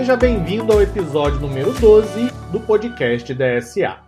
Seja bem-vindo ao episódio número 12 do podcast DSA.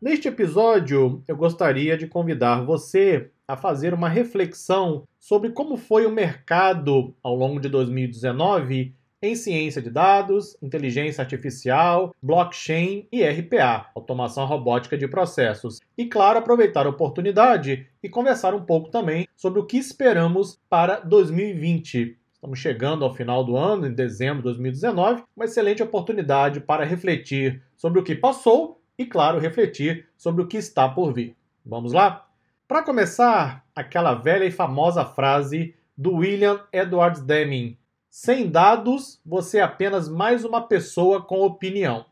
Neste episódio, eu gostaria de convidar você a fazer uma reflexão sobre como foi o mercado ao longo de 2019 em ciência de dados, inteligência artificial, blockchain e RPA, automação robótica de processos. E claro, aproveitar a oportunidade e conversar um pouco também sobre o que esperamos para 2020. Estamos chegando ao final do ano, em dezembro de 2019, uma excelente oportunidade para refletir sobre o que passou e, claro, refletir sobre o que está por vir. Vamos lá? Para começar, aquela velha e famosa frase do William Edwards Deming: Sem dados, você é apenas mais uma pessoa com opinião.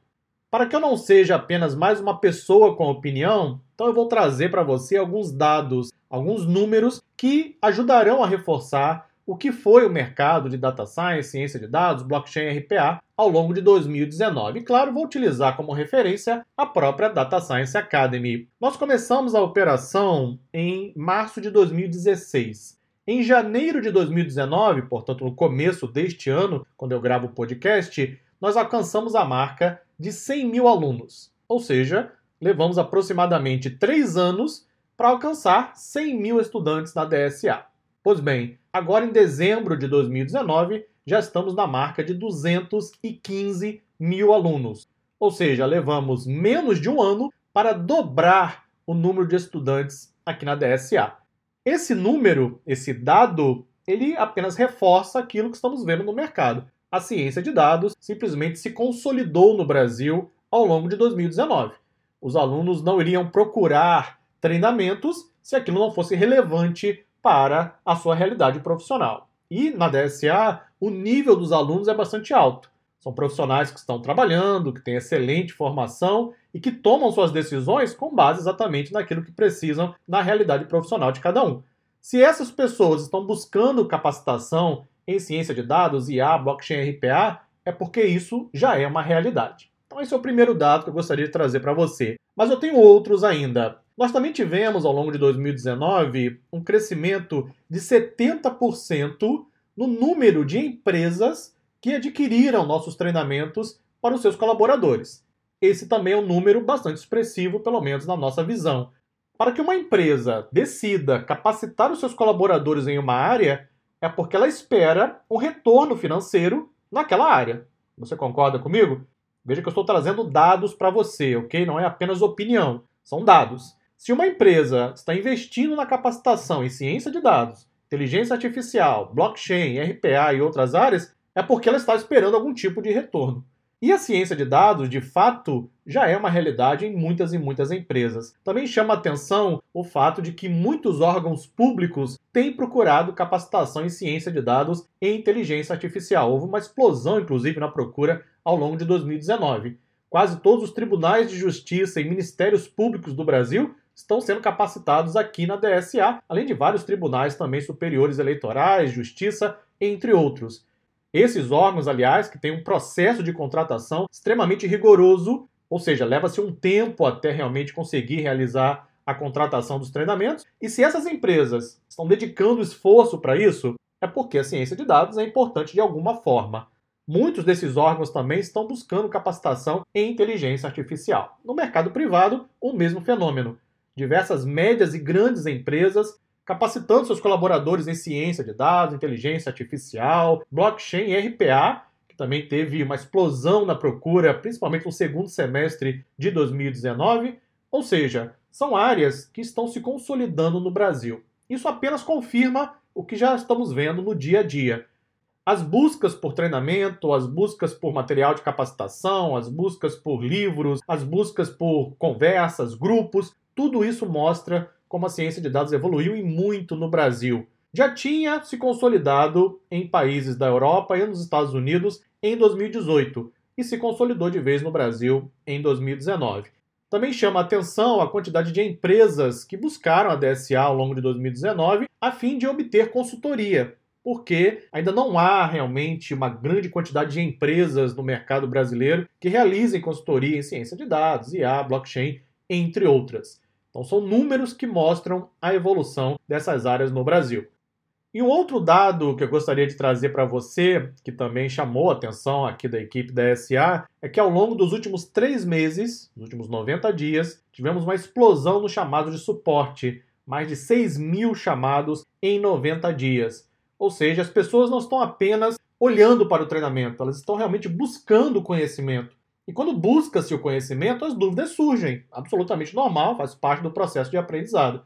Para que eu não seja apenas mais uma pessoa com opinião, então eu vou trazer para você alguns dados, alguns números que ajudarão a reforçar o que foi o mercado de data science, ciência de dados, blockchain RPA ao longo de 2019. E claro, vou utilizar como referência a própria Data Science Academy. Nós começamos a operação em março de 2016. Em janeiro de 2019, portanto no começo deste ano, quando eu gravo o podcast, nós alcançamos a marca de 100 mil alunos. Ou seja, levamos aproximadamente três anos para alcançar 100 mil estudantes na DSA. Pois bem, agora em dezembro de 2019 já estamos na marca de 215 mil alunos. Ou seja, levamos menos de um ano para dobrar o número de estudantes aqui na DSA. Esse número, esse dado, ele apenas reforça aquilo que estamos vendo no mercado. A ciência de dados simplesmente se consolidou no Brasil ao longo de 2019. Os alunos não iriam procurar treinamentos se aquilo não fosse relevante para a sua realidade profissional. E na DSA, o nível dos alunos é bastante alto. São profissionais que estão trabalhando, que têm excelente formação e que tomam suas decisões com base exatamente naquilo que precisam na realidade profissional de cada um. Se essas pessoas estão buscando capacitação em ciência de dados, IA, blockchain, RPA, é porque isso já é uma realidade. Então esse é o primeiro dado que eu gostaria de trazer para você. Mas eu tenho outros ainda. Nós também tivemos, ao longo de 2019, um crescimento de 70% no número de empresas que adquiriram nossos treinamentos para os seus colaboradores. Esse também é um número bastante expressivo, pelo menos na nossa visão. Para que uma empresa decida capacitar os seus colaboradores em uma área, é porque ela espera um retorno financeiro naquela área. Você concorda comigo? Veja que eu estou trazendo dados para você, ok? Não é apenas opinião, são dados. Se uma empresa está investindo na capacitação em ciência de dados, inteligência artificial, blockchain, RPA e outras áreas, é porque ela está esperando algum tipo de retorno. E a ciência de dados, de fato, já é uma realidade em muitas e muitas empresas. Também chama atenção o fato de que muitos órgãos públicos têm procurado capacitação em ciência de dados e inteligência artificial. Houve uma explosão, inclusive, na procura ao longo de 2019. Quase todos os tribunais de justiça e ministérios públicos do Brasil estão sendo capacitados aqui na DSA, além de vários tribunais também superiores eleitorais, justiça, entre outros. Esses órgãos, aliás, que têm um processo de contratação extremamente rigoroso, ou seja, leva-se um tempo até realmente conseguir realizar a contratação dos treinamentos. E se essas empresas estão dedicando esforço para isso, é porque a ciência de dados é importante de alguma forma. Muitos desses órgãos também estão buscando capacitação em inteligência artificial. No mercado privado, o mesmo fenômeno diversas médias e grandes empresas capacitando seus colaboradores em ciência de dados, inteligência artificial, blockchain e RPA, que também teve uma explosão na procura, principalmente no segundo semestre de 2019. Ou seja, são áreas que estão se consolidando no Brasil. Isso apenas confirma o que já estamos vendo no dia a dia. As buscas por treinamento, as buscas por material de capacitação, as buscas por livros, as buscas por conversas, grupos, tudo isso mostra como a ciência de dados evoluiu e muito no Brasil. Já tinha se consolidado em países da Europa e nos Estados Unidos em 2018 e se consolidou de vez no Brasil em 2019. Também chama atenção a quantidade de empresas que buscaram a DSA ao longo de 2019 a fim de obter consultoria, porque ainda não há realmente uma grande quantidade de empresas no mercado brasileiro que realizem consultoria em ciência de dados, IA, blockchain, entre outras. Então, são números que mostram a evolução dessas áreas no Brasil. E um outro dado que eu gostaria de trazer para você, que também chamou a atenção aqui da equipe da SA, é que ao longo dos últimos três meses, nos últimos 90 dias, tivemos uma explosão no chamado de suporte. Mais de 6 mil chamados em 90 dias. Ou seja, as pessoas não estão apenas olhando para o treinamento, elas estão realmente buscando conhecimento. E quando busca-se o conhecimento, as dúvidas surgem. Absolutamente normal, faz parte do processo de aprendizado.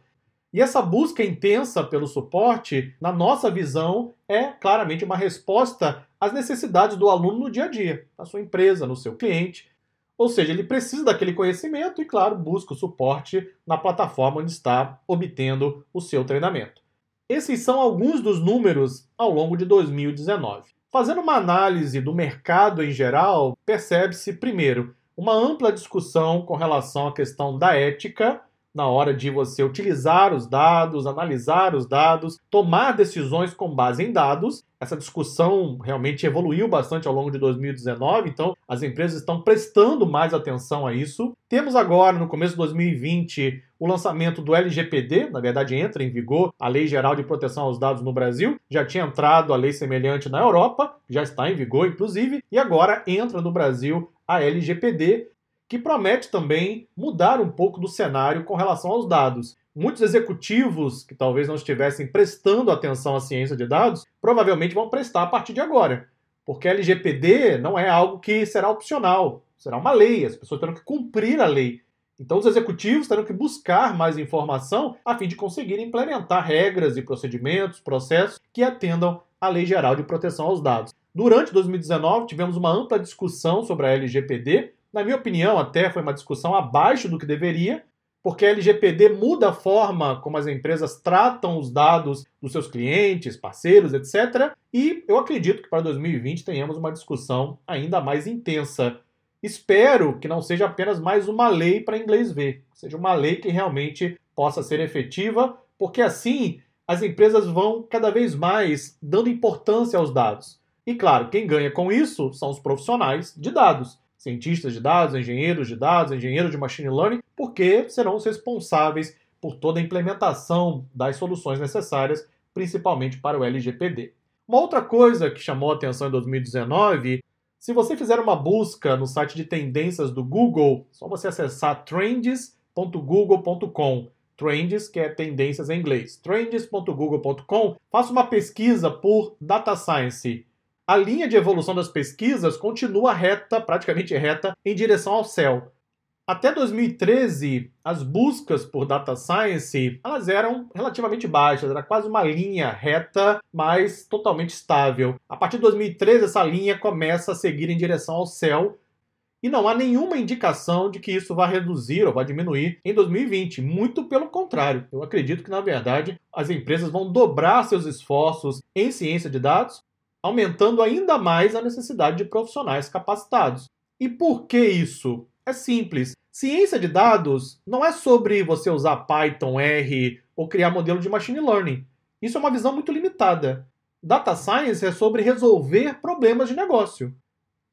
E essa busca intensa pelo suporte, na nossa visão, é claramente uma resposta às necessidades do aluno no dia a dia, na sua empresa, no seu cliente. Ou seja, ele precisa daquele conhecimento e, claro, busca o suporte na plataforma onde está obtendo o seu treinamento. Esses são alguns dos números ao longo de 2019. Fazendo uma análise do mercado em geral, percebe-se, primeiro, uma ampla discussão com relação à questão da ética na hora de você utilizar os dados, analisar os dados, tomar decisões com base em dados. Essa discussão realmente evoluiu bastante ao longo de 2019, então as empresas estão prestando mais atenção a isso. Temos agora, no começo de 2020, o lançamento do LGPD, na verdade entra em vigor a Lei Geral de Proteção aos Dados no Brasil, já tinha entrado a lei semelhante na Europa, já está em vigor inclusive, e agora entra no Brasil a LGPD, que promete também mudar um pouco do cenário com relação aos dados. Muitos executivos que talvez não estivessem prestando atenção à ciência de dados provavelmente vão prestar a partir de agora, porque a LGPD não é algo que será opcional, será uma lei, as pessoas terão que cumprir a lei. Então, os executivos terão que buscar mais informação a fim de conseguir implementar regras e procedimentos, processos que atendam à Lei Geral de Proteção aos Dados. Durante 2019, tivemos uma ampla discussão sobre a LGPD, na minha opinião, até foi uma discussão abaixo do que deveria, porque a LGPD muda a forma como as empresas tratam os dados dos seus clientes, parceiros, etc. E eu acredito que para 2020 tenhamos uma discussão ainda mais intensa. Espero que não seja apenas mais uma lei para inglês ver, seja uma lei que realmente possa ser efetiva, porque assim as empresas vão cada vez mais dando importância aos dados. E claro, quem ganha com isso são os profissionais de dados cientistas de dados, engenheiros de dados, engenheiros de machine learning, porque serão os responsáveis por toda a implementação das soluções necessárias, principalmente para o LGPD. Uma outra coisa que chamou a atenção em 2019, se você fizer uma busca no site de tendências do Google, só você acessar trends.google.com. Trends, que é tendências em inglês. trends.google.com. Faça uma pesquisa por Data Science a linha de evolução das pesquisas continua reta, praticamente reta, em direção ao céu. Até 2013, as buscas por data science elas eram relativamente baixas, era quase uma linha reta, mas totalmente estável. A partir de 2013, essa linha começa a seguir em direção ao céu, e não há nenhuma indicação de que isso vai reduzir ou vai diminuir em 2020. Muito pelo contrário. Eu acredito que, na verdade, as empresas vão dobrar seus esforços em ciência de dados aumentando ainda mais a necessidade de profissionais capacitados. E por que isso? É simples. Ciência de dados não é sobre você usar Python, R ou criar modelo de machine learning. Isso é uma visão muito limitada. Data Science é sobre resolver problemas de negócio.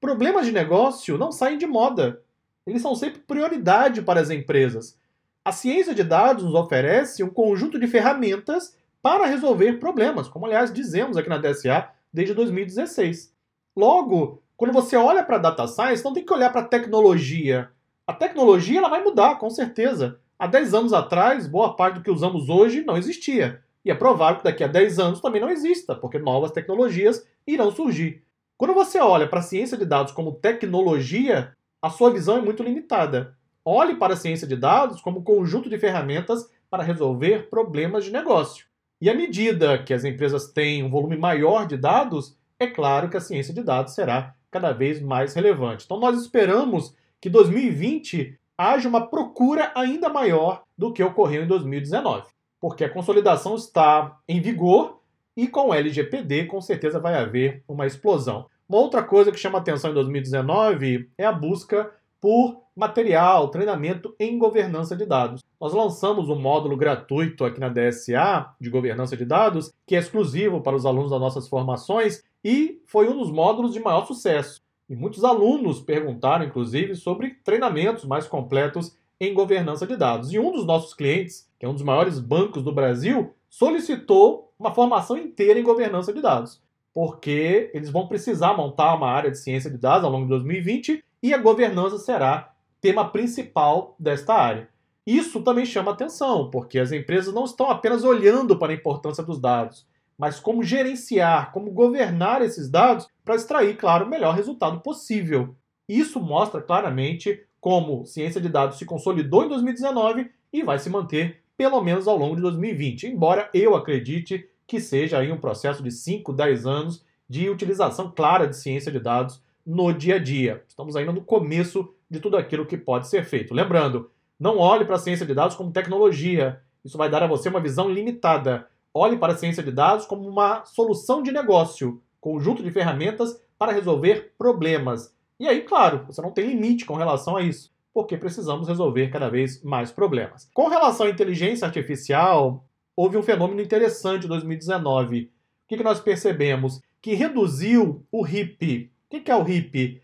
Problemas de negócio não saem de moda. Eles são sempre prioridade para as empresas. A ciência de dados nos oferece um conjunto de ferramentas para resolver problemas, como aliás dizemos aqui na DSA, desde 2016. Logo, quando você olha para data science, não tem que olhar para tecnologia. A tecnologia ela vai mudar, com certeza. Há 10 anos atrás, boa parte do que usamos hoje não existia. E é provável que daqui a 10 anos também não exista, porque novas tecnologias irão surgir. Quando você olha para a ciência de dados como tecnologia, a sua visão é muito limitada. Olhe para a ciência de dados como um conjunto de ferramentas para resolver problemas de negócio. E à medida que as empresas têm um volume maior de dados, é claro que a ciência de dados será cada vez mais relevante. Então nós esperamos que 2020 haja uma procura ainda maior do que ocorreu em 2019, porque a consolidação está em vigor e com o LGPD com certeza vai haver uma explosão. Uma outra coisa que chama atenção em 2019 é a busca por material, treinamento em governança de dados. Nós lançamos um módulo gratuito aqui na DSA de governança de dados, que é exclusivo para os alunos das nossas formações e foi um dos módulos de maior sucesso. E muitos alunos perguntaram, inclusive, sobre treinamentos mais completos em governança de dados. E um dos nossos clientes, que é um dos maiores bancos do Brasil, solicitou uma formação inteira em governança de dados, porque eles vão precisar montar uma área de ciência de dados ao longo de 2020 e a governança será tema principal desta área. Isso também chama atenção, porque as empresas não estão apenas olhando para a importância dos dados, mas como gerenciar, como governar esses dados para extrair, claro, o melhor resultado possível. Isso mostra claramente como ciência de dados se consolidou em 2019 e vai se manter pelo menos ao longo de 2020, embora eu acredite que seja aí um processo de 5, 10 anos de utilização clara de ciência de dados no dia a dia. Estamos ainda no começo de tudo aquilo que pode ser feito. Lembrando, não olhe para a ciência de dados como tecnologia. Isso vai dar a você uma visão limitada. Olhe para a ciência de dados como uma solução de negócio, conjunto de ferramentas para resolver problemas. E aí, claro, você não tem limite com relação a isso, porque precisamos resolver cada vez mais problemas. Com relação à inteligência artificial, houve um fenômeno interessante em 2019. O que, nós percebemos? Que reduziu o HIP. O que é o HIP?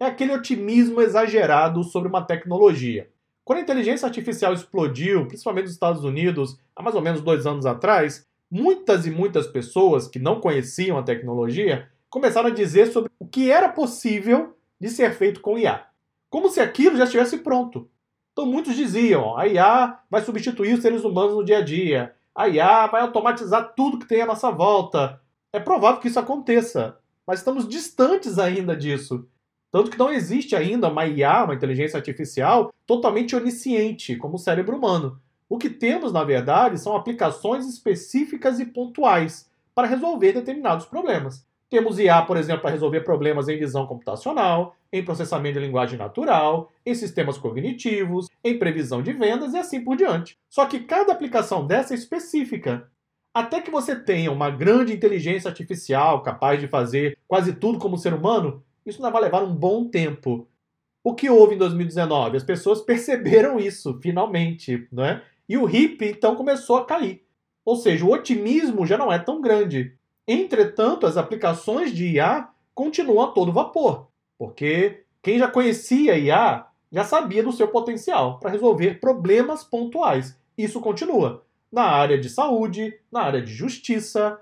É aquele otimismo exagerado sobre uma tecnologia. Quando a inteligência artificial explodiu, principalmente nos Estados Unidos, há mais ou menos dois anos atrás, muitas e muitas pessoas que não conheciam a tecnologia começaram a dizer sobre o que era possível de ser feito com IA. Como se aquilo já estivesse pronto. Então muitos diziam, a IA vai substituir os seres humanos no dia a dia. A IA vai automatizar tudo que tem à nossa volta. É provável que isso aconteça, mas estamos distantes ainda disso. Tanto que não existe ainda uma IA, uma inteligência artificial, totalmente onisciente, como o cérebro humano. O que temos, na verdade, são aplicações específicas e pontuais para resolver determinados problemas. Temos IA, por exemplo, para resolver problemas em visão computacional, em processamento de linguagem natural, em sistemas cognitivos, em previsão de vendas e assim por diante. Só que cada aplicação dessa é específica. Até que você tenha uma grande inteligência artificial capaz de fazer quase tudo como ser humano, isso vai levar um bom tempo. O que houve em 2019? As pessoas perceberam isso, finalmente, né? E o HIP então começou a cair. Ou seja, o otimismo já não é tão grande. Entretanto, as aplicações de IA continuam a todo vapor, porque quem já conhecia IA já sabia do seu potencial para resolver problemas pontuais. Isso continua na área de saúde, na área de justiça,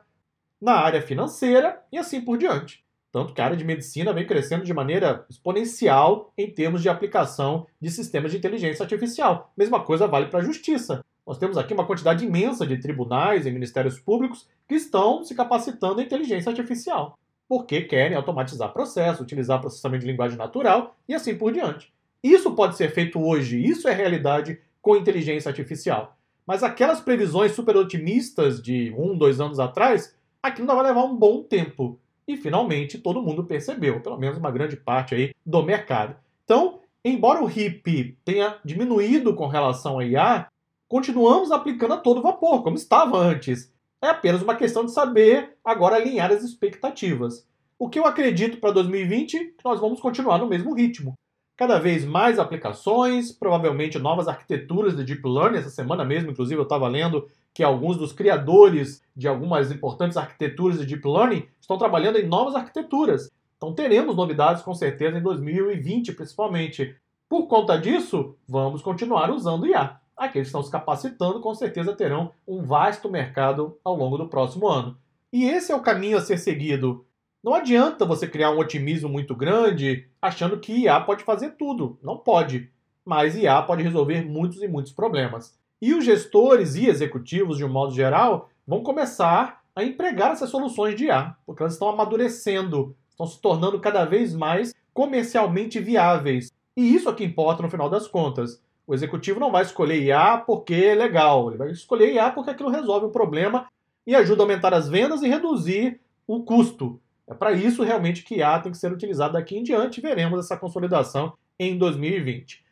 na área financeira e assim por diante. Tanto que a área de medicina vem crescendo de maneira exponencial em termos de aplicação de sistemas de inteligência artificial. Mesma coisa vale para a justiça. Nós temos aqui uma quantidade imensa de tribunais e ministérios públicos que estão se capacitando em inteligência artificial, porque querem automatizar processos, utilizar processamento de linguagem natural e assim por diante. Isso pode ser feito hoje, isso é realidade com inteligência artificial. Mas aquelas previsões super otimistas de um, dois anos atrás, aquilo ainda vai levar um bom tempo. E finalmente todo mundo percebeu, pelo menos uma grande parte aí do mercado. Então, embora o HIP tenha diminuído com relação a IA, continuamos aplicando a todo vapor, como estava antes. É apenas uma questão de saber agora alinhar as expectativas. O que eu acredito para 2020 que nós vamos continuar no mesmo ritmo. Cada vez mais aplicações, provavelmente novas arquiteturas de Deep Learning. Essa semana mesmo, inclusive, eu estava lendo que alguns dos criadores de algumas importantes arquiteturas de Deep Learning estão trabalhando em novas arquiteturas. Então teremos novidades com certeza em 2020, principalmente. Por conta disso, vamos continuar usando IA aqueles que estão se capacitando com certeza terão um vasto mercado ao longo do próximo ano. E esse é o caminho a ser seguido. Não adianta você criar um otimismo muito grande achando que IA pode fazer tudo. Não pode. Mas IA pode resolver muitos e muitos problemas. E os gestores e executivos, de um modo geral, vão começar a empregar essas soluções de IA, porque elas estão amadurecendo, estão se tornando cada vez mais comercialmente viáveis. E isso é que importa no final das contas. O executivo não vai escolher IA porque é legal, ele vai escolher IA porque aquilo resolve o problema e ajuda a aumentar as vendas e reduzir o custo. É para isso realmente que IA tem que ser utilizado daqui em diante e veremos essa consolidação em 2020.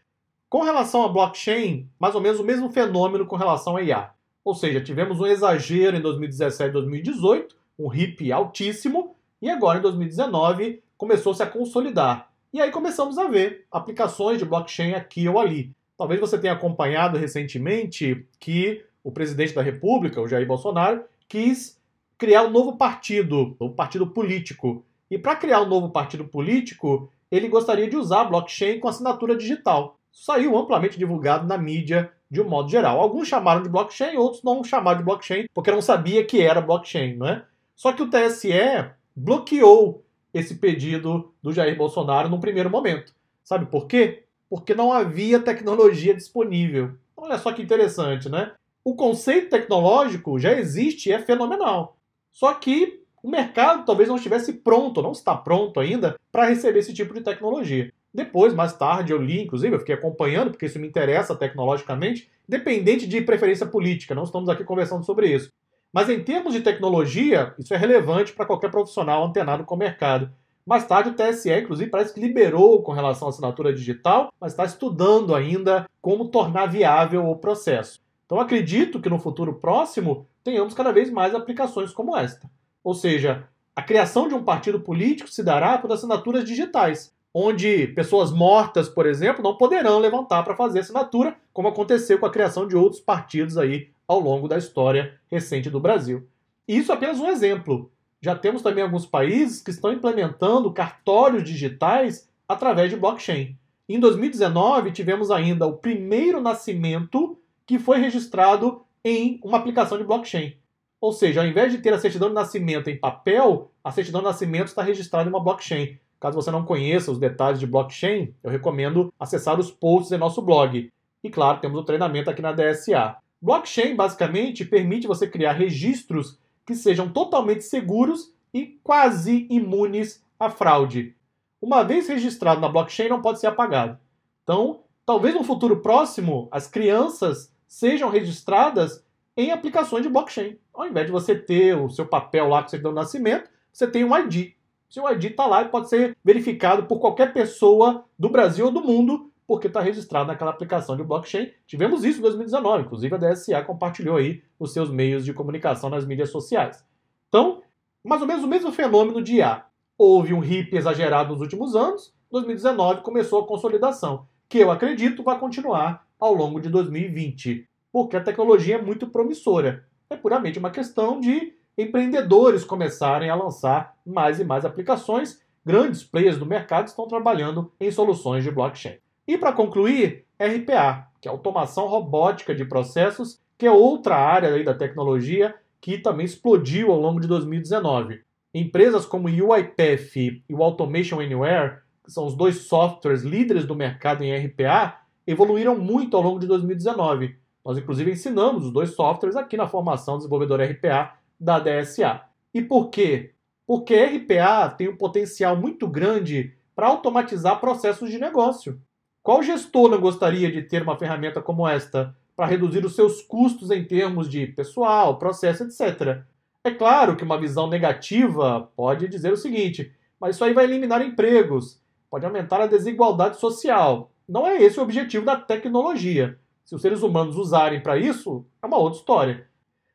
Com relação a blockchain, mais ou menos o mesmo fenômeno com relação a IA. Ou seja, tivemos um exagero em 2017 e 2018, um HIP altíssimo, e agora em 2019 começou-se a consolidar. E aí começamos a ver aplicações de blockchain aqui ou ali. Talvez você tenha acompanhado recentemente que o presidente da República, o Jair Bolsonaro, quis criar um novo partido, um partido político. E para criar um novo partido político, ele gostaria de usar a blockchain com assinatura digital. saiu amplamente divulgado na mídia de um modo geral. Alguns chamaram de blockchain, outros não chamaram de blockchain porque não sabia que era blockchain, não é? Só que o TSE bloqueou esse pedido do Jair Bolsonaro no primeiro momento. Sabe por quê? Porque não havia tecnologia disponível. Olha só que interessante, né? O conceito tecnológico já existe e é fenomenal. Só que o mercado talvez não estivesse pronto, não está pronto ainda para receber esse tipo de tecnologia. Depois, mais tarde, eu li, inclusive, eu fiquei acompanhando, porque isso me interessa tecnologicamente, dependente de preferência política, não estamos aqui conversando sobre isso. Mas em termos de tecnologia, isso é relevante para qualquer profissional antenado com o mercado. Mais tarde, o TSE, inclusive, parece que liberou com relação à assinatura digital, mas está estudando ainda como tornar viável o processo. Então, acredito que no futuro próximo tenhamos cada vez mais aplicações como esta. Ou seja, a criação de um partido político se dará por assinaturas digitais, onde pessoas mortas, por exemplo, não poderão levantar para fazer assinatura, como aconteceu com a criação de outros partidos aí ao longo da história recente do Brasil. E isso é apenas um exemplo. Já temos também alguns países que estão implementando cartórios digitais através de blockchain. Em 2019, tivemos ainda o primeiro nascimento que foi registrado em uma aplicação de blockchain. Ou seja, ao invés de ter a certidão de nascimento em papel, a certidão de nascimento está registrada em uma blockchain. Caso você não conheça os detalhes de blockchain, eu recomendo acessar os posts em nosso blog. E claro, temos o treinamento aqui na DSA. Blockchain basicamente permite você criar registros que sejam totalmente seguros e quase imunes à fraude. Uma vez registrado na blockchain, não pode ser apagado. Então, talvez no futuro próximo, as crianças sejam registradas em aplicações de blockchain. Ao invés de você ter o seu papel lá você deu no nascimento, você tem um ID. Seu ID está lá e pode ser verificado por qualquer pessoa do Brasil ou do mundo, porque está registrado naquela aplicação de blockchain. Tivemos isso em 2019, inclusive a DSA compartilhou aí nos seus meios de comunicação nas mídias sociais. Então, mais ou menos o mesmo fenômeno de IA. Houve um hippie exagerado nos últimos anos, 2019 começou a consolidação, que eu acredito vai continuar ao longo de 2020, porque a tecnologia é muito promissora. É puramente uma questão de empreendedores começarem a lançar mais e mais aplicações. Grandes players do mercado estão trabalhando em soluções de blockchain. E para concluir, RPA, que é automação robótica de processos, que é outra área da tecnologia que também explodiu ao longo de 2019. Empresas como UiPath e o Automation Anywhere, que são os dois softwares líderes do mercado em RPA, evoluíram muito ao longo de 2019. Nós, inclusive, ensinamos os dois softwares aqui na formação Desenvolvedor RPA da DSA. E por quê? Porque RPA tem um potencial muito grande para automatizar processos de negócio. Qual gestor não gostaria de ter uma ferramenta como esta para reduzir os seus custos em termos de pessoal, processo, etc? É claro que uma visão negativa pode dizer o seguinte: mas isso aí vai eliminar empregos, pode aumentar a desigualdade social. Não é esse o objetivo da tecnologia. Se os seres humanos usarem para isso, é uma outra história.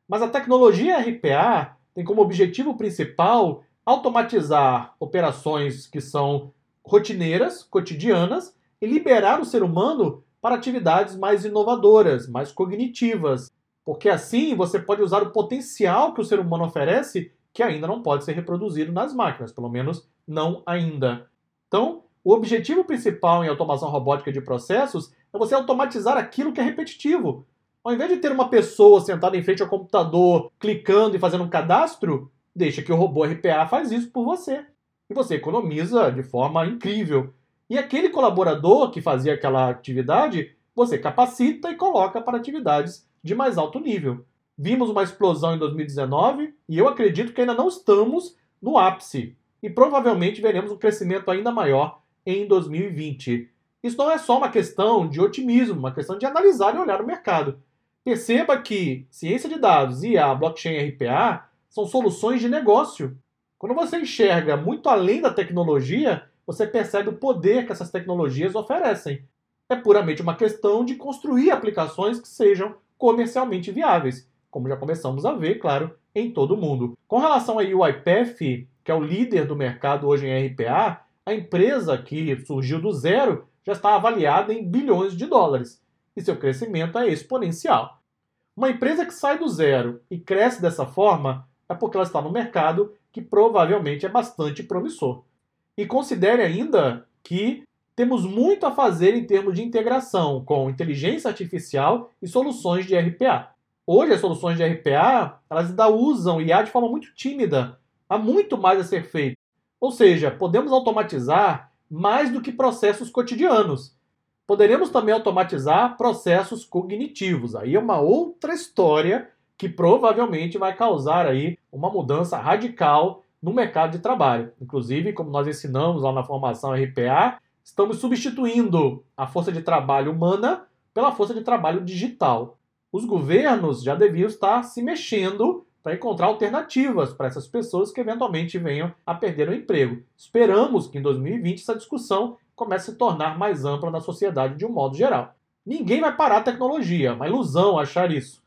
Mas a tecnologia RPA tem como objetivo principal automatizar operações que são rotineiras, cotidianas, e liberar o ser humano para atividades mais inovadoras, mais cognitivas. Porque assim você pode usar o potencial que o ser humano oferece, que ainda não pode ser reproduzido nas máquinas, pelo menos não ainda. Então, o objetivo principal em automação robótica de processos é você automatizar aquilo que é repetitivo, ao invés de ter uma pessoa sentada em frente ao computador, clicando e fazendo um cadastro, deixa que o robô RPA faz isso por você. E você economiza de forma incrível. E aquele colaborador que fazia aquela atividade, você capacita e coloca para atividades de mais alto nível. Vimos uma explosão em 2019 e eu acredito que ainda não estamos no ápice. E provavelmente veremos um crescimento ainda maior em 2020. Isso não é só uma questão de otimismo, uma questão de analisar e olhar o mercado. Perceba que ciência de dados e a blockchain RPA são soluções de negócio. Quando você enxerga muito além da tecnologia, você percebe o poder que essas tecnologias oferecem. É puramente uma questão de construir aplicações que sejam comercialmente viáveis, como já começamos a ver, claro, em todo o mundo. Com relação a UiPath, que é o líder do mercado hoje em RPA, a empresa que surgiu do zero já está avaliada em bilhões de dólares e seu crescimento é exponencial. Uma empresa que sai do zero e cresce dessa forma é porque ela está no mercado que provavelmente é bastante promissor. E considere ainda que temos muito a fazer em termos de integração com inteligência artificial e soluções de RPA. Hoje, as soluções de RPA elas ainda usam IA de forma muito tímida. Há muito mais a ser feito. Ou seja, podemos automatizar mais do que processos cotidianos. Poderemos também automatizar processos cognitivos. Aí é uma outra história que provavelmente vai causar aí uma mudança radical no mercado de trabalho. Inclusive, como nós ensinamos lá na formação RPA, estamos substituindo a força de trabalho humana pela força de trabalho digital. Os governos já deviam estar se mexendo para encontrar alternativas para essas pessoas que eventualmente venham a perder o emprego. Esperamos que em 2020 essa discussão comece a se tornar mais ampla na sociedade de um modo geral. Ninguém vai parar a tecnologia, uma ilusão achar isso.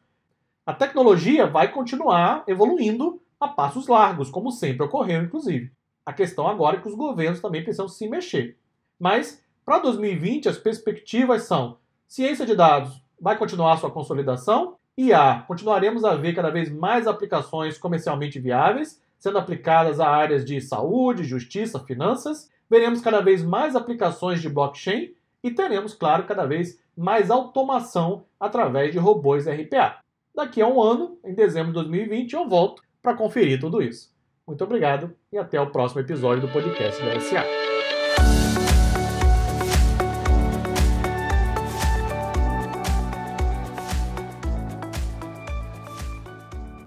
A tecnologia vai continuar evoluindo a passos largos, como sempre ocorreu, inclusive. A questão agora é que os governos também precisam se mexer. Mas, para 2020, as perspectivas são: ciência de dados vai continuar sua consolidação, IA, continuaremos a ver cada vez mais aplicações comercialmente viáveis, sendo aplicadas a áreas de saúde, justiça, finanças, veremos cada vez mais aplicações de blockchain e teremos, claro, cada vez mais automação através de robôs RPA. Daqui a um ano, em dezembro de 2020, eu volto para conferir tudo isso. Muito obrigado e até o próximo episódio do podcast da SA.